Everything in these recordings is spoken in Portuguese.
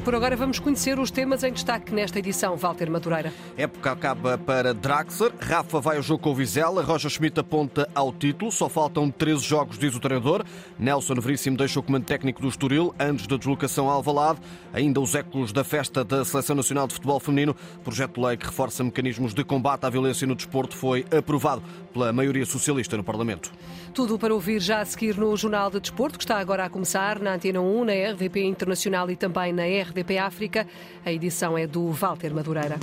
E por agora vamos conhecer os temas em destaque nesta edição, Walter Madureira. Época acaba para Draxler, Rafa vai ao jogo com o Vizela, Roger Schmidt aponta ao título, só faltam 13 jogos, diz o treinador. Nelson Veríssimo deixa o comando técnico do Estoril antes da deslocação a Alvalade. Ainda os ecos da festa da Seleção Nacional de Futebol Feminino. Projeto de lei que reforça mecanismos de combate à violência no desporto foi aprovado pela maioria socialista no Parlamento. Tudo para ouvir já a seguir no Jornal de Desporto, que está agora a começar na Antena 1, na RDP Internacional e também na RDP África. A edição é do Walter Madureira.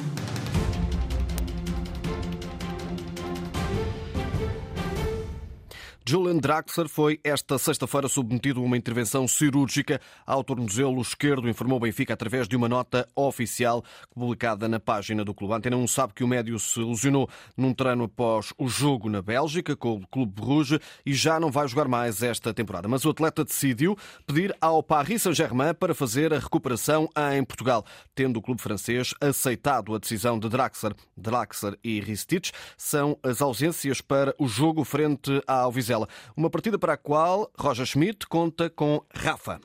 Julian Draxler foi esta sexta-feira submetido a uma intervenção cirúrgica ao tornozelo esquerdo, informou o Benfica através de uma nota oficial publicada na página do clube. Antena 1 sabe que o médio se lesionou num treino após o jogo na Bélgica com o Clube Bruges e já não vai jogar mais esta temporada. Mas o atleta decidiu pedir ao Paris Saint-Germain para fazer a recuperação em Portugal, tendo o clube francês aceitado a decisão de Draxler. Draxler e Ristich são as ausências para o jogo frente ao Vizela. Uma partida para a qual Roger Schmidt conta com Rafa.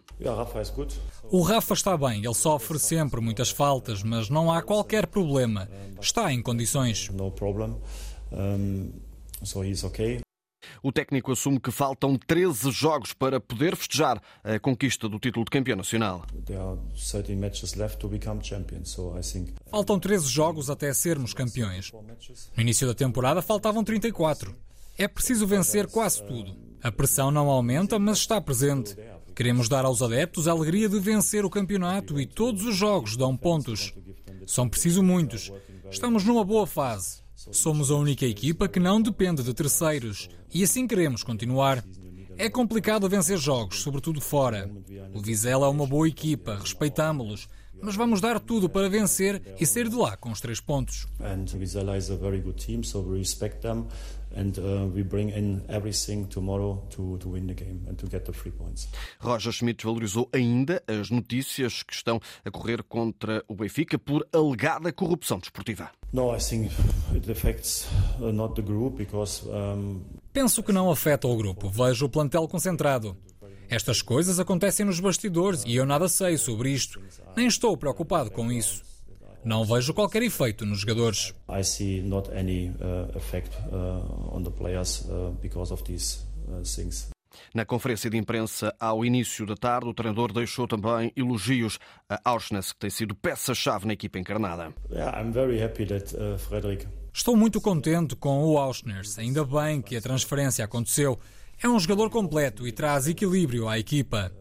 O Rafa está bem, ele sofre sempre muitas faltas, mas não há qualquer problema. Está em condições. O técnico assume que faltam 13 jogos para poder festejar a conquista do título de campeão nacional. Faltam 13 jogos até sermos campeões. No início da temporada faltavam 34. É preciso vencer quase tudo. A pressão não aumenta, mas está presente. Queremos dar aos adeptos a alegria de vencer o campeonato e todos os jogos dão pontos. São preciso muitos. Estamos numa boa fase. Somos a única equipa que não depende de terceiros e assim queremos continuar. É complicado vencer jogos, sobretudo fora. O Vizela é uma boa equipa, respeitamos-los, mas vamos dar tudo para vencer e sair de lá com os três pontos. And Vizela is a very good team, so we respect them and uh, we bring in everything tomorrow to, to win the game and to get the three points. Roger Schmidt valorizou ainda as notícias que estão a correr contra o Benfica por alegada corrupção desportiva. No, I think it affects uh, not the group because um, Penso que não afeta o grupo. Vejo o plantel concentrado. Estas coisas acontecem nos bastidores e eu nada sei sobre isto. Nem estou preocupado com isso. Não vejo qualquer efeito nos jogadores. I see not any uh, effect uh, on the players uh, because of these uh, things. Na conferência de imprensa ao início da tarde, o treinador deixou também elogios a Auschwitz, que tem sido peça-chave na equipa encarnada. Yeah, I'm very happy that uh, Frederick Estou muito contente com o Auschners. Ainda bem que a transferência aconteceu. É um jogador completo e traz equilíbrio à equipa.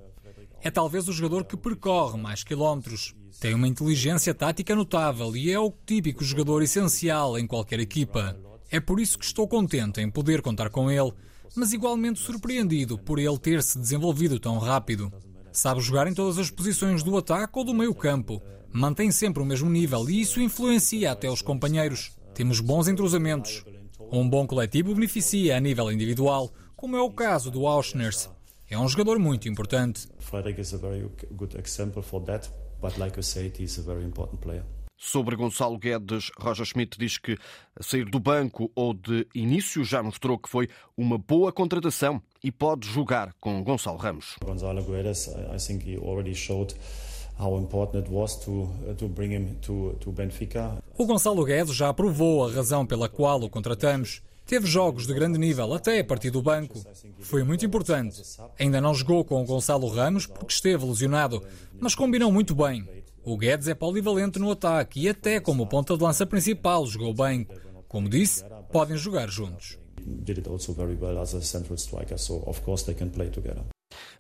É talvez o jogador que percorre mais quilómetros. Tem uma inteligência tática notável e é o típico jogador essencial em qualquer equipa. É por isso que estou contente em poder contar com ele, mas igualmente surpreendido por ele ter se desenvolvido tão rápido. Sabe jogar em todas as posições do ataque ou do meio-campo. Mantém sempre o mesmo nível e isso influencia até os companheiros. Temos bons entrosamentos. Um bom coletivo beneficia a nível individual, como é o caso do Auschners. É um jogador muito importante. Frederick is a very good example for that, but like you said, he's a very important player. Sobre Gonçalo Guedes, Roger Schmidt diz que sair do banco ou de início já mostrou que foi uma boa contratação e pode jogar com Gonçalo Ramos. Gonzalo Guedes, I think he already showed how important it was to to bring him to to Benfica. O Gonçalo Guedes já provou a razão pela qual o contratamos. Teve jogos de grande nível, até a partir do banco. Foi muito importante. Ainda não jogou com o Gonçalo Ramos porque esteve lesionado, mas combinou muito bem. O Guedes é polivalente no ataque e até como ponta de lança principal jogou bem. Como disse, podem jogar juntos.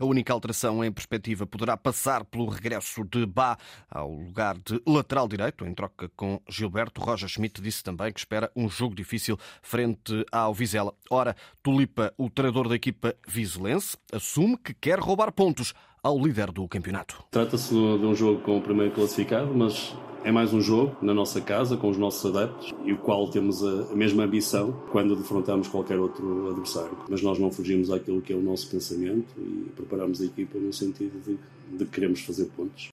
A única alteração em perspectiva poderá passar pelo regresso de Bá ao lugar de lateral direito, em troca com Gilberto. Roger Schmidt disse também que espera um jogo difícil frente ao Vizela. Ora, Tulipa, o treinador da equipa vizelense, assume que quer roubar pontos ao líder do campeonato. Trata-se de um jogo com o primeiro classificado, mas é mais um jogo na nossa casa, com os nossos adeptos, e o qual temos a, mesma ambição quando defrontamos qualquer outro adversário. Mas nós não fugimos àquilo que é o nosso pensamento e preparamos a equipa no sentido de, de queremos fazer pontos.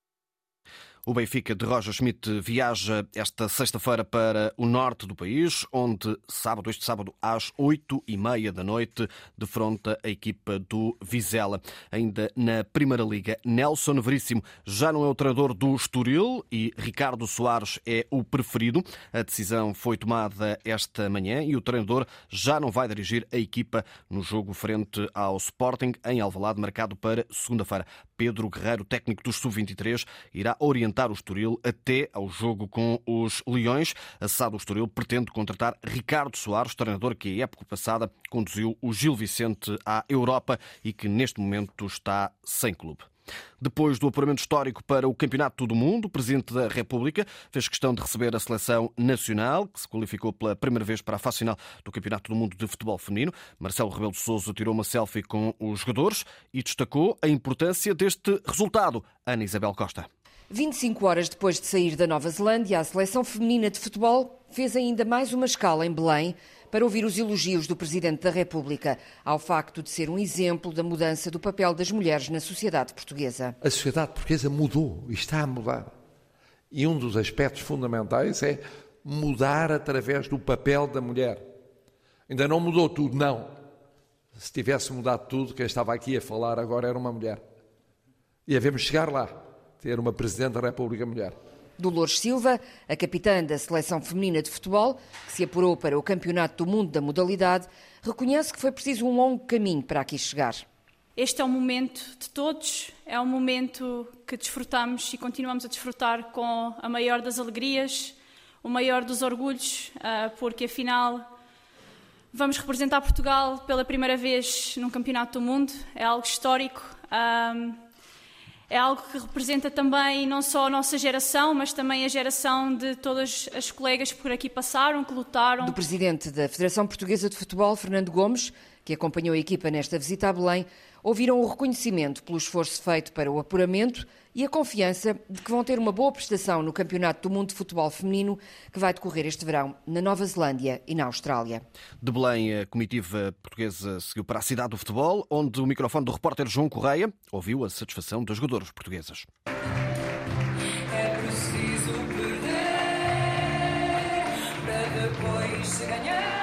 O Benfica de Roger Schmidt viaja esta sexta-feira para o norte do país, onde sábado, este sábado, às oito e meia da noite, defronta a equipa do Vizela. Ainda na Primeira Liga, Nelson Veríssimo já não é o treinador do Estoril e Ricardo Soares é o preferido. A decisão foi tomada esta manhã e o treinador já não vai dirigir a equipa no jogo frente ao Sporting em Alvalade, marcado para segunda-feira. Pedro Guerreiro, técnico do Sub-23, irá orientar o Estoril até ao jogo com os Leões. A SAD do Estoril pretende contratar Ricardo Soares, treinador que a época passada conduziu o Gil Vicente à Europa e que neste momento está sem clube. Depois do apuramento histórico para o Campeonato do Mundo, o Presidente da República fez questão de receber a seleção nacional, que se qualificou pela primeira vez para a fase final do Campeonato do Mundo de Futebol Feminino. Marcelo Rebelo de Sousa tirou uma selfie com os jogadores e destacou a importância deste resultado. Ana Isabel Costa. 25 horas depois de sair da Nova Zelândia, a seleção feminina de futebol fez ainda mais uma escala em Belém para ouvir os elogios do Presidente da República ao facto de ser um exemplo da mudança do papel das mulheres na sociedade portuguesa. A sociedade portuguesa mudou e está a mudar. E um dos aspectos fundamentais é mudar através do papel da mulher. Ainda não mudou tudo, não. Se tivesse mudado tudo, quem estava aqui a falar agora era uma mulher. E havemos chegar lá, ter uma Presidente da República mulher. Dolores Silva, a capitã da seleção feminina de futebol, que se apurou para o Campeonato do Mundo da modalidade, reconhece que foi preciso um longo caminho para aqui chegar. Este é um momento de todos, é um momento que desfrutamos e continuamos a desfrutar com a maior das alegrias, o maior dos orgulhos, ah, porque afinal vamos representar Portugal pela primeira vez num Campeonato do Mundo, é algo histórico. É algo que representa também não só a nossa geração, mas também a geração de todas as colegas que por aqui passaram, que lutaram. Do presidente da Federação Portuguesa de Futebol, Fernando Gomes, que acompanhou a equipa nesta visita a Belém, ouviram o reconhecimento pelo esforço feito para o apuramento e a confiança de que vão ter uma boa prestação no Campeonato do Mundo de Futebol Feminino que vai decorrer este verão na Nova Zelândia e na Austrália. De Belém, a comitiva portuguesa seguiu para a cidade do futebol, onde o microfone do repórter João Correia ouviu a satisfação das jogadoras portuguesas. É preciso perder para depois se ganhar.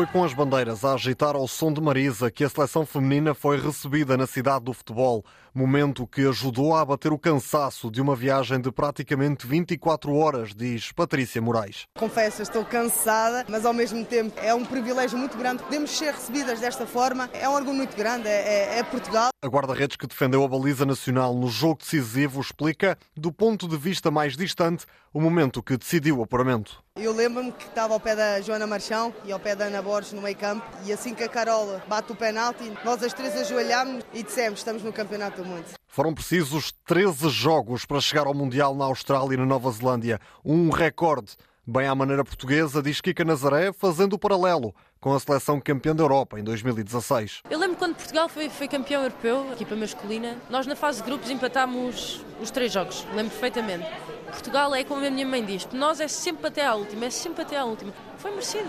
Foi com as bandeiras a agitar ao som de Marisa que a seleção feminina foi recebida na cidade do futebol, momento que ajudou a abater o cansaço de uma viagem de praticamente 24 horas, diz Patrícia Moraes. Confesso, estou cansada, mas ao mesmo tempo é um privilégio muito grande. Podemos ser recebidas desta forma, é um orgulho muito grande, é, é, é Portugal. A guarda-redes que defendeu a baliza nacional no jogo decisivo explica, do ponto de vista mais distante, o momento que decidiu o apuramento. Eu lembro-me que estava ao pé da Joana Marchão e ao pé da Ana Borges no meio campo e assim que a Carola bate o penalti, nós as três ajoelhámos e dissemos estamos no Campeonato do Mundo. Foram precisos 13 jogos para chegar ao Mundial na Austrália e na Nova Zelândia. Um recorde. Bem à maneira portuguesa, diz Kika Nazaré, fazendo o paralelo com a seleção campeã da Europa em 2016. Eu lembro quando Portugal foi, foi campeão europeu, equipa masculina, nós na fase de grupos empatámos os três jogos, lembro perfeitamente. Portugal é como a minha mãe diz, nós é sempre até à última, é sempre até à última. Foi merecido.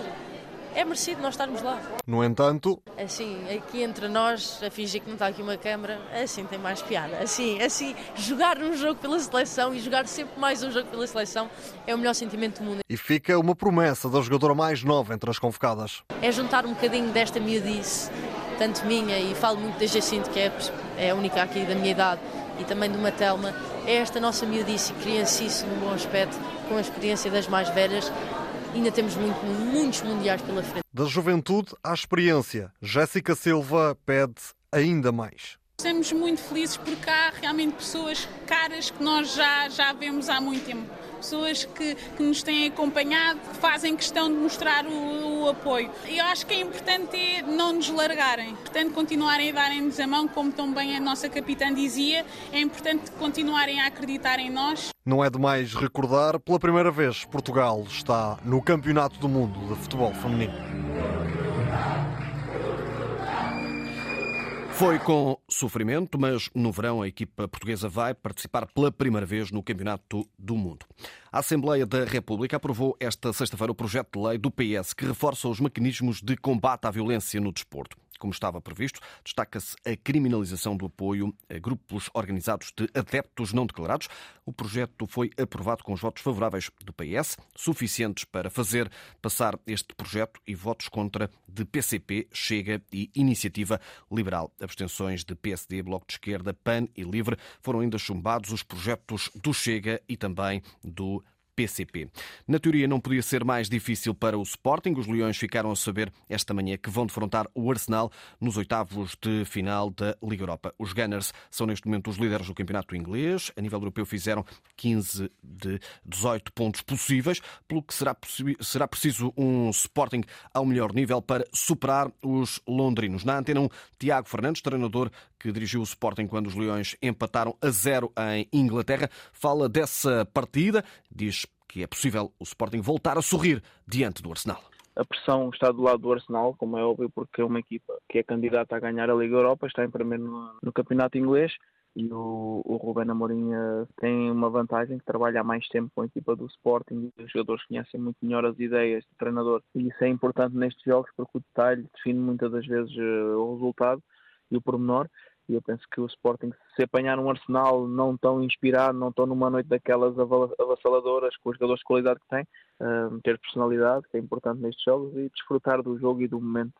É merecido nós estarmos lá. No entanto, assim, aqui entre nós, a fingir que não está aqui uma câmara, assim tem mais piada. Assim, assim, jogar um jogo pela seleção e jogar sempre mais um jogo pela seleção é o melhor sentimento do mundo. E fica uma promessa da jogadora mais nova entre as convocadas. É juntar um bocadinho desta miudice, tanto minha, e falo muito da Jacinto, que é, é a única aqui da minha idade, e também de uma Telma, é esta nossa miudice e criancice no bom aspecto, com a experiência das mais velhas, ainda temos muito, muitos mundiais pela frente. Da juventude à experiência, Jéssica Silva pede ainda mais. Estamos muito felizes porque há realmente pessoas caras que nós já, já vemos há muito tempo. Pessoas que, que nos têm acompanhado, fazem questão de mostrar o, o apoio. Eu acho que é importante é não nos largarem, portanto, continuarem a darem-nos a mão, como também a nossa capitã dizia, é importante continuarem a acreditar em nós. Não é demais recordar, pela primeira vez, Portugal está no Campeonato do Mundo de Futebol Feminino. Foi com sofrimento, mas no verão a equipa portuguesa vai participar pela primeira vez no Campeonato do Mundo. A Assembleia da República aprovou esta sexta-feira o projeto de lei do PS que reforça os mecanismos de combate à violência no desporto. Como estava previsto. Destaca-se a criminalização do apoio a grupos organizados de adeptos não declarados. O projeto foi aprovado com os votos favoráveis do PS, suficientes para fazer passar este projeto, e votos contra de PCP, Chega e Iniciativa Liberal. Abstenções de PSD, Bloco de Esquerda, PAN e Livre foram ainda chumbados os projetos do Chega e também do PCP. Na teoria, não podia ser mais difícil para o Sporting. Os Leões ficaram a saber esta manhã que vão defrontar o Arsenal nos oitavos de final da Liga Europa. Os Gunners são neste momento os líderes do campeonato inglês. A nível europeu fizeram 15 de 18 pontos possíveis, pelo que será, será preciso um Sporting ao melhor nível para superar os londrinos. Na antena 1, Tiago Fernandes, treinador que dirigiu o Sporting quando os Leões empataram a zero em Inglaterra, fala dessa partida, diz que é possível o Sporting voltar a sorrir diante do Arsenal. A pressão está do lado do Arsenal, como é óbvio, porque é uma equipa que é candidata a ganhar a Liga Europa, está em primeiro no, no campeonato inglês e o, o Rubén Amorim uh, tem uma vantagem que trabalha há mais tempo com a equipa do Sporting e os jogadores conhecem muito melhor as ideias do treinador e isso é importante nestes jogos porque o detalhe define muitas das vezes uh, o resultado e o pormenor e eu penso que o Sporting, se apanhar um Arsenal não tão inspirado, não tão numa noite daquelas avassaladoras, com os jogadores de qualidade que tem, uh, ter personalidade, que é importante nestes jogos, e desfrutar do jogo e do momento.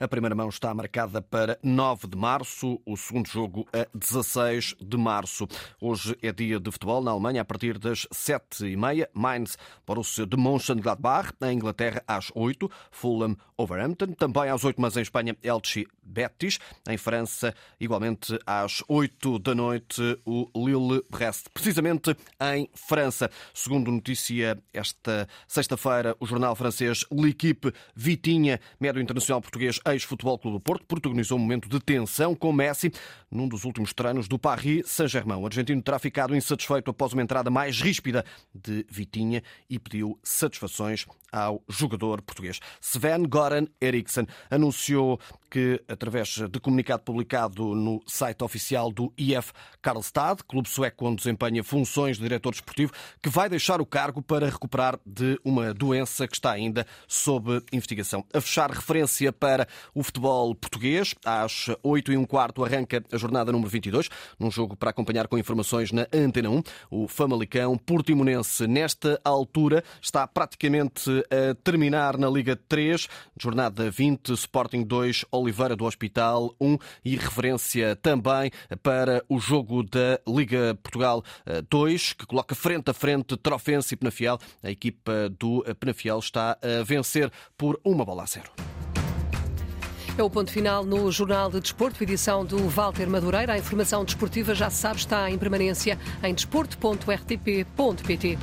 A primeira mão está marcada para 9 de março, o segundo jogo a 16 de março. Hoje é dia de futebol na Alemanha a partir das 7h30. Mainz, Borussia de Mönchengladbach. Na Inglaterra às 8 Fulham, Overhampton. Também às 8 mas em Espanha, Elche, Betis. Em França, igualmente às 8 da noite, o Lille-Brest. Precisamente em França. Segundo notícia, esta sexta-feira, o jornal francês L'Equipe Vitinha, médio internacional português português ex-Futebol Clube do Porto protagonizou um momento de tensão com Messi num dos últimos treinos do Paris Saint-Germain. O argentino terá ficado insatisfeito após uma entrada mais ríspida de Vitinha e pediu satisfações ao jogador português. Sven Goran Eriksson anunciou que, através de comunicado publicado no site oficial do IF Karlstad, clube sueco onde desempenha funções de diretor desportivo, que vai deixar o cargo para recuperar de uma doença que está ainda sob investigação. A fechar referência para o futebol português, às 8 e um quarto arranca a jornada número 22, num jogo para acompanhar com informações na Antena 1. O Famalicão Portimonense, nesta altura, está praticamente a terminar na Liga 3, jornada 20, Sporting 2, Oliveira do Hospital 1 e referência também para o jogo da Liga Portugal 2, que coloca frente a frente Trofense e Penafiel. A equipa do Penafiel está a vencer por uma bola a zero. É o ponto final no Jornal de Desporto, edição do Walter Madureira. A informação desportiva, já se sabe, está em permanência em desporto.rtp.pt.